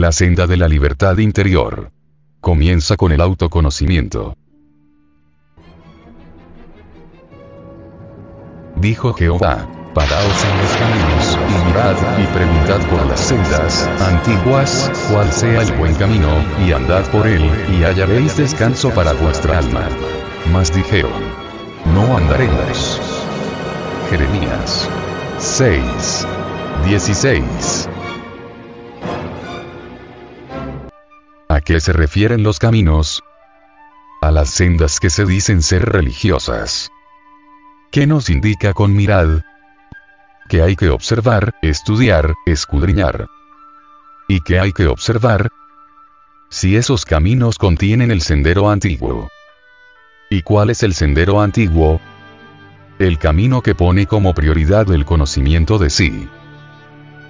la senda de la libertad interior. Comienza con el autoconocimiento. Dijo Jehová, paraos en los caminos, y mirad, y preguntad por las sendas antiguas, cuál sea el buen camino, y andad por él, y hallaréis descanso para vuestra alma. Mas dijeron, no andaremos. Jeremías 6. 16. Qué se refieren los caminos? A las sendas que se dicen ser religiosas. ¿Qué nos indica con mirad? Que hay que observar, estudiar, escudriñar. ¿Y qué hay que observar? Si esos caminos contienen el sendero antiguo. ¿Y cuál es el sendero antiguo? El camino que pone como prioridad el conocimiento de sí.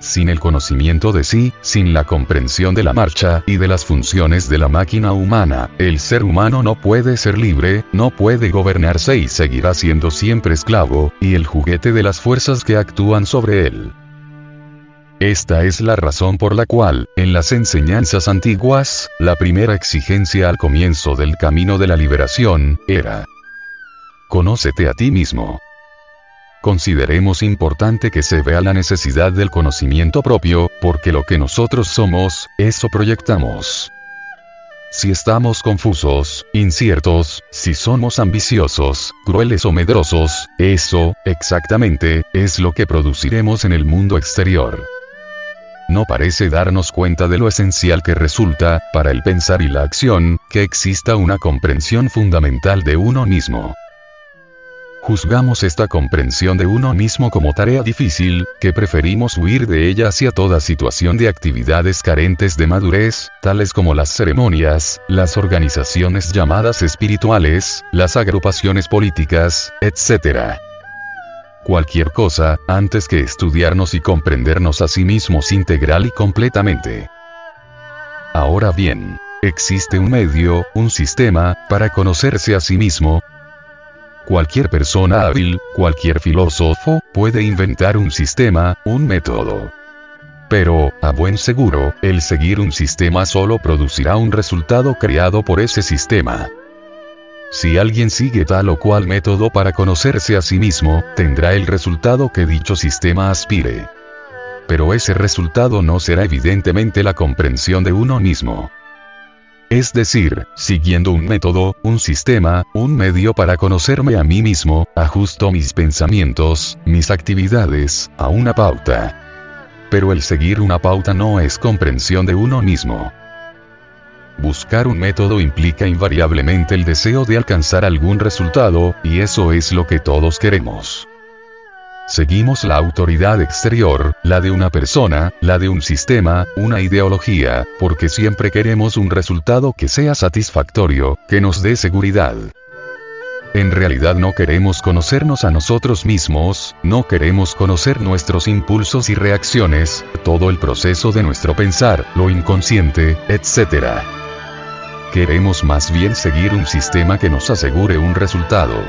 Sin el conocimiento de sí, sin la comprensión de la marcha y de las funciones de la máquina humana, el ser humano no puede ser libre, no puede gobernarse y seguirá siendo siempre esclavo, y el juguete de las fuerzas que actúan sobre él. Esta es la razón por la cual, en las enseñanzas antiguas, la primera exigencia al comienzo del camino de la liberación, era Conócete a ti mismo. Consideremos importante que se vea la necesidad del conocimiento propio, porque lo que nosotros somos, eso proyectamos. Si estamos confusos, inciertos, si somos ambiciosos, crueles o medrosos, eso, exactamente, es lo que produciremos en el mundo exterior. No parece darnos cuenta de lo esencial que resulta, para el pensar y la acción, que exista una comprensión fundamental de uno mismo. Juzgamos esta comprensión de uno mismo como tarea difícil, que preferimos huir de ella hacia toda situación de actividades carentes de madurez, tales como las ceremonias, las organizaciones llamadas espirituales, las agrupaciones políticas, etc. Cualquier cosa, antes que estudiarnos y comprendernos a sí mismos integral y completamente. Ahora bien, existe un medio, un sistema, para conocerse a sí mismo, Cualquier persona hábil, cualquier filósofo, puede inventar un sistema, un método. Pero, a buen seguro, el seguir un sistema solo producirá un resultado creado por ese sistema. Si alguien sigue tal o cual método para conocerse a sí mismo, tendrá el resultado que dicho sistema aspire. Pero ese resultado no será evidentemente la comprensión de uno mismo. Es decir, siguiendo un método, un sistema, un medio para conocerme a mí mismo, ajusto mis pensamientos, mis actividades, a una pauta. Pero el seguir una pauta no es comprensión de uno mismo. Buscar un método implica invariablemente el deseo de alcanzar algún resultado, y eso es lo que todos queremos. Seguimos la autoridad exterior, la de una persona, la de un sistema, una ideología, porque siempre queremos un resultado que sea satisfactorio, que nos dé seguridad. En realidad no queremos conocernos a nosotros mismos, no queremos conocer nuestros impulsos y reacciones, todo el proceso de nuestro pensar, lo inconsciente, etc. Queremos más bien seguir un sistema que nos asegure un resultado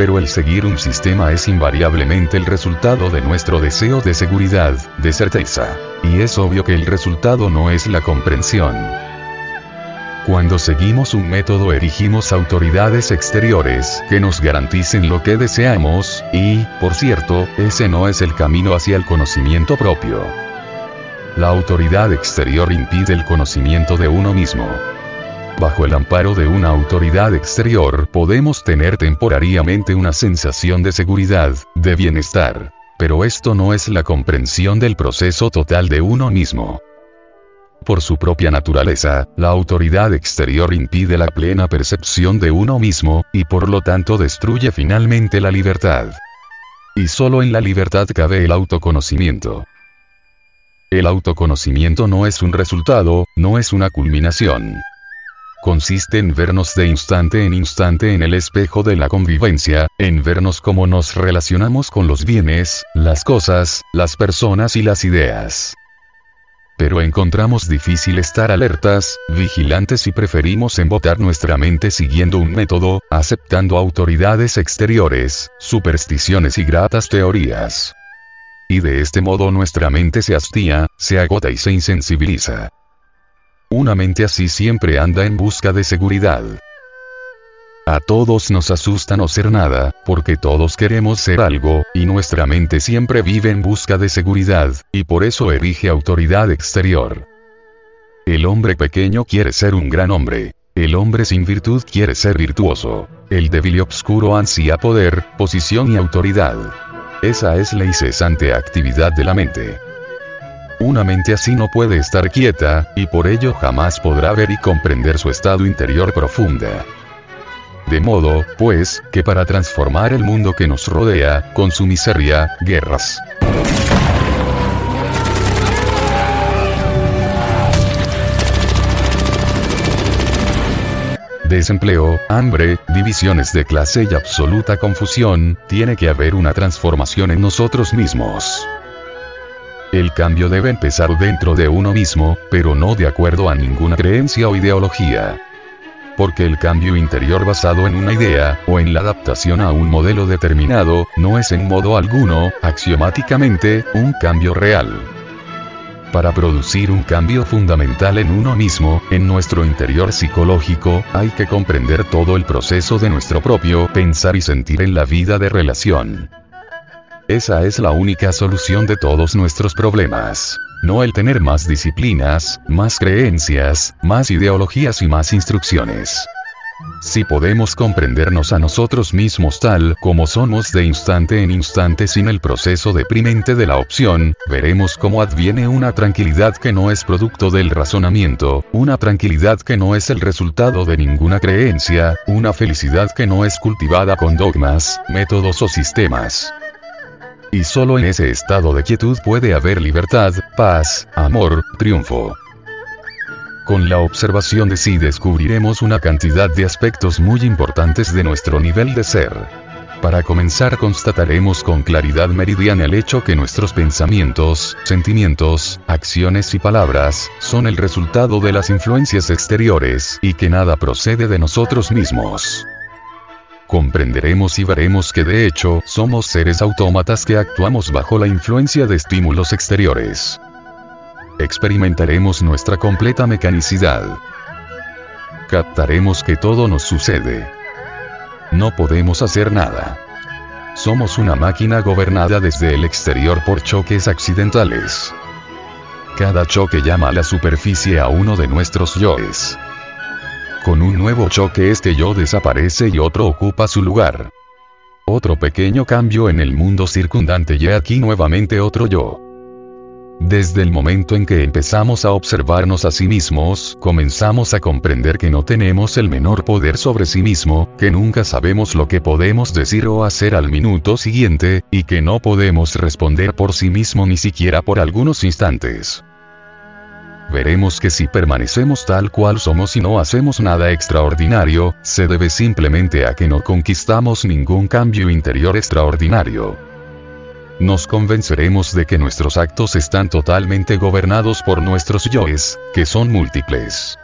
pero el seguir un sistema es invariablemente el resultado de nuestro deseo de seguridad, de certeza. Y es obvio que el resultado no es la comprensión. Cuando seguimos un método erigimos autoridades exteriores que nos garanticen lo que deseamos, y, por cierto, ese no es el camino hacia el conocimiento propio. La autoridad exterior impide el conocimiento de uno mismo bajo el amparo de una autoridad exterior, podemos tener temporariamente una sensación de seguridad, de bienestar. Pero esto no es la comprensión del proceso total de uno mismo. Por su propia naturaleza, la autoridad exterior impide la plena percepción de uno mismo, y por lo tanto destruye finalmente la libertad. Y solo en la libertad cabe el autoconocimiento. El autoconocimiento no es un resultado, no es una culminación consiste en vernos de instante en instante en el espejo de la convivencia, en vernos cómo nos relacionamos con los bienes, las cosas, las personas y las ideas. Pero encontramos difícil estar alertas, vigilantes y preferimos embotar nuestra mente siguiendo un método, aceptando autoridades exteriores, supersticiones y gratas teorías. y de este modo nuestra mente se hastía, se agota y se insensibiliza. Una mente así siempre anda en busca de seguridad. A todos nos asusta no ser nada, porque todos queremos ser algo, y nuestra mente siempre vive en busca de seguridad, y por eso erige autoridad exterior. El hombre pequeño quiere ser un gran hombre. El hombre sin virtud quiere ser virtuoso. El débil y obscuro ansía poder, posición y autoridad. Esa es la incesante actividad de la mente. Una mente así no puede estar quieta, y por ello jamás podrá ver y comprender su estado interior profunda. De modo, pues, que para transformar el mundo que nos rodea, con su miseria, guerras, desempleo, hambre, divisiones de clase y absoluta confusión, tiene que haber una transformación en nosotros mismos. El cambio debe empezar dentro de uno mismo, pero no de acuerdo a ninguna creencia o ideología. Porque el cambio interior basado en una idea, o en la adaptación a un modelo determinado, no es en modo alguno, axiomáticamente, un cambio real. Para producir un cambio fundamental en uno mismo, en nuestro interior psicológico, hay que comprender todo el proceso de nuestro propio pensar y sentir en la vida de relación. Esa es la única solución de todos nuestros problemas. No el tener más disciplinas, más creencias, más ideologías y más instrucciones. Si podemos comprendernos a nosotros mismos tal como somos de instante en instante sin el proceso deprimente de la opción, veremos cómo adviene una tranquilidad que no es producto del razonamiento, una tranquilidad que no es el resultado de ninguna creencia, una felicidad que no es cultivada con dogmas, métodos o sistemas. Y solo en ese estado de quietud puede haber libertad, paz, amor, triunfo. Con la observación de sí descubriremos una cantidad de aspectos muy importantes de nuestro nivel de ser. Para comenzar constataremos con claridad meridiana el hecho que nuestros pensamientos, sentimientos, acciones y palabras, son el resultado de las influencias exteriores, y que nada procede de nosotros mismos comprenderemos y veremos que de hecho somos seres autómatas que actuamos bajo la influencia de estímulos exteriores. Experimentaremos nuestra completa mecanicidad. Captaremos que todo nos sucede. No podemos hacer nada. Somos una máquina gobernada desde el exterior por choques accidentales. Cada choque llama a la superficie a uno de nuestros yoes. Con un nuevo choque este yo desaparece y otro ocupa su lugar. Otro pequeño cambio en el mundo circundante y aquí nuevamente otro yo. Desde el momento en que empezamos a observarnos a sí mismos, comenzamos a comprender que no tenemos el menor poder sobre sí mismo, que nunca sabemos lo que podemos decir o hacer al minuto siguiente, y que no podemos responder por sí mismo ni siquiera por algunos instantes veremos que si permanecemos tal cual somos y no hacemos nada extraordinario, se debe simplemente a que no conquistamos ningún cambio interior extraordinario. Nos convenceremos de que nuestros actos están totalmente gobernados por nuestros yoes, que son múltiples.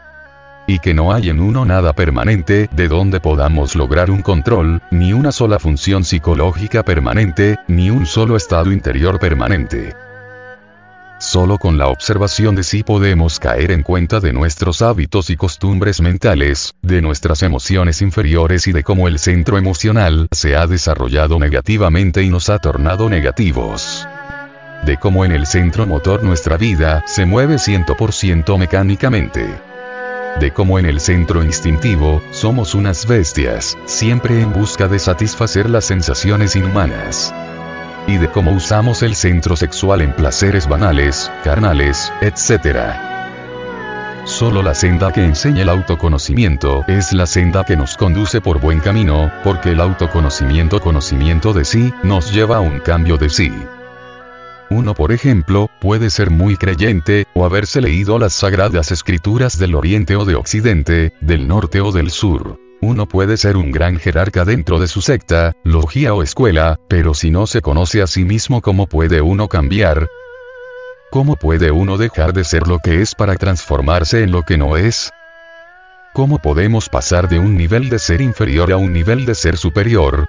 Y que no hay en uno nada permanente de donde podamos lograr un control, ni una sola función psicológica permanente, ni un solo estado interior permanente. Solo con la observación de sí podemos caer en cuenta de nuestros hábitos y costumbres mentales, de nuestras emociones inferiores y de cómo el centro emocional se ha desarrollado negativamente y nos ha tornado negativos. De cómo en el centro motor nuestra vida se mueve 100% mecánicamente. De cómo en el centro instintivo, somos unas bestias, siempre en busca de satisfacer las sensaciones inhumanas y de cómo usamos el centro sexual en placeres banales, carnales, etc. Solo la senda que enseña el autoconocimiento es la senda que nos conduce por buen camino, porque el autoconocimiento conocimiento de sí, nos lleva a un cambio de sí. Uno, por ejemplo, puede ser muy creyente, o haberse leído las sagradas escrituras del Oriente o de Occidente, del Norte o del Sur. Uno puede ser un gran jerarca dentro de su secta, logia o escuela, pero si no se conoce a sí mismo, ¿cómo puede uno cambiar? ¿Cómo puede uno dejar de ser lo que es para transformarse en lo que no es? ¿Cómo podemos pasar de un nivel de ser inferior a un nivel de ser superior?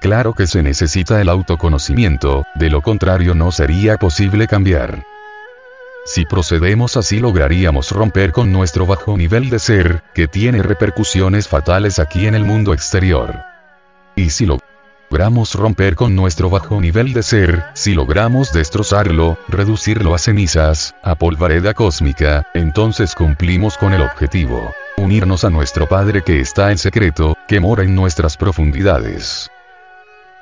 Claro que se necesita el autoconocimiento, de lo contrario no sería posible cambiar. Si procedemos así lograríamos romper con nuestro bajo nivel de ser, que tiene repercusiones fatales aquí en el mundo exterior. Y si logramos romper con nuestro bajo nivel de ser, si logramos destrozarlo, reducirlo a cenizas, a polvareda cósmica, entonces cumplimos con el objetivo. Unirnos a nuestro Padre que está en secreto, que mora en nuestras profundidades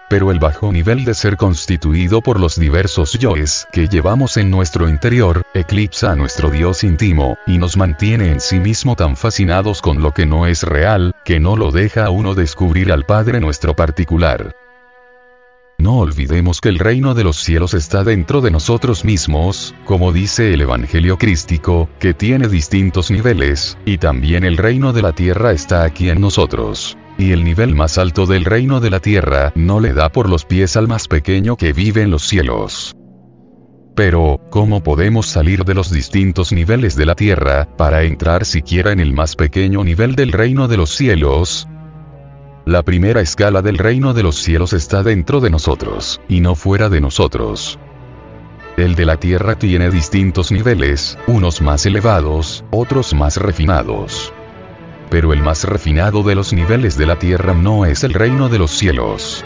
pero el bajo nivel de ser constituido por los diversos yoes que llevamos en nuestro interior, eclipsa a nuestro Dios íntimo, y nos mantiene en sí mismo tan fascinados con lo que no es real, que no lo deja a uno descubrir al Padre nuestro particular. No olvidemos que el reino de los cielos está dentro de nosotros mismos, como dice el Evangelio crístico, que tiene distintos niveles, y también el reino de la tierra está aquí en nosotros y el nivel más alto del reino de la tierra no le da por los pies al más pequeño que vive en los cielos. Pero, ¿cómo podemos salir de los distintos niveles de la tierra, para entrar siquiera en el más pequeño nivel del reino de los cielos? La primera escala del reino de los cielos está dentro de nosotros, y no fuera de nosotros. El de la tierra tiene distintos niveles, unos más elevados, otros más refinados pero el más refinado de los niveles de la tierra no es el reino de los cielos.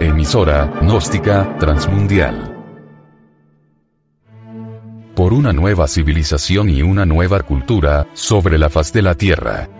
Emisora, gnóstica, transmundial. Por una nueva civilización y una nueva cultura, sobre la faz de la Tierra.